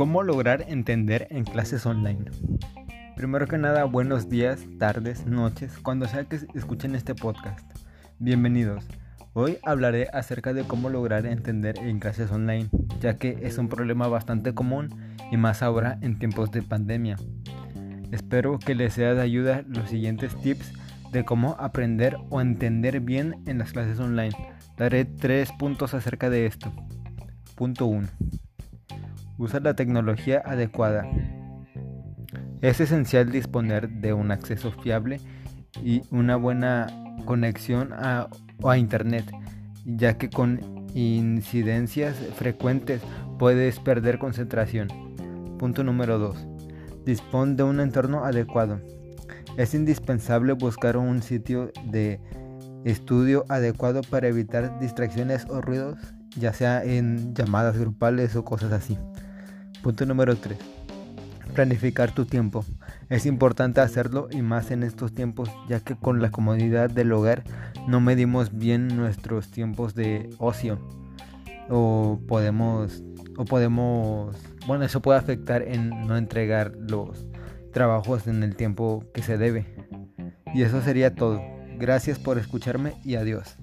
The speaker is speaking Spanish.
¿Cómo lograr entender en clases online? Primero que nada, buenos días, tardes, noches, cuando sea que escuchen este podcast. Bienvenidos. Hoy hablaré acerca de cómo lograr entender en clases online, ya que es un problema bastante común y más ahora en tiempos de pandemia. Espero que les sea de ayuda los siguientes tips de cómo aprender o entender bien en las clases online. Daré tres puntos acerca de esto. Punto 1. Usa la tecnología adecuada. Es esencial disponer de un acceso fiable y una buena conexión a, a Internet, ya que con incidencias frecuentes puedes perder concentración. Punto número 2. Dispone de un entorno adecuado. Es indispensable buscar un sitio de estudio adecuado para evitar distracciones o ruidos ya sea en llamadas grupales o cosas así. Punto número 3. Planificar tu tiempo. Es importante hacerlo y más en estos tiempos, ya que con la comodidad del hogar no medimos bien nuestros tiempos de ocio. O podemos o podemos, bueno, eso puede afectar en no entregar los trabajos en el tiempo que se debe. Y eso sería todo. Gracias por escucharme y adiós.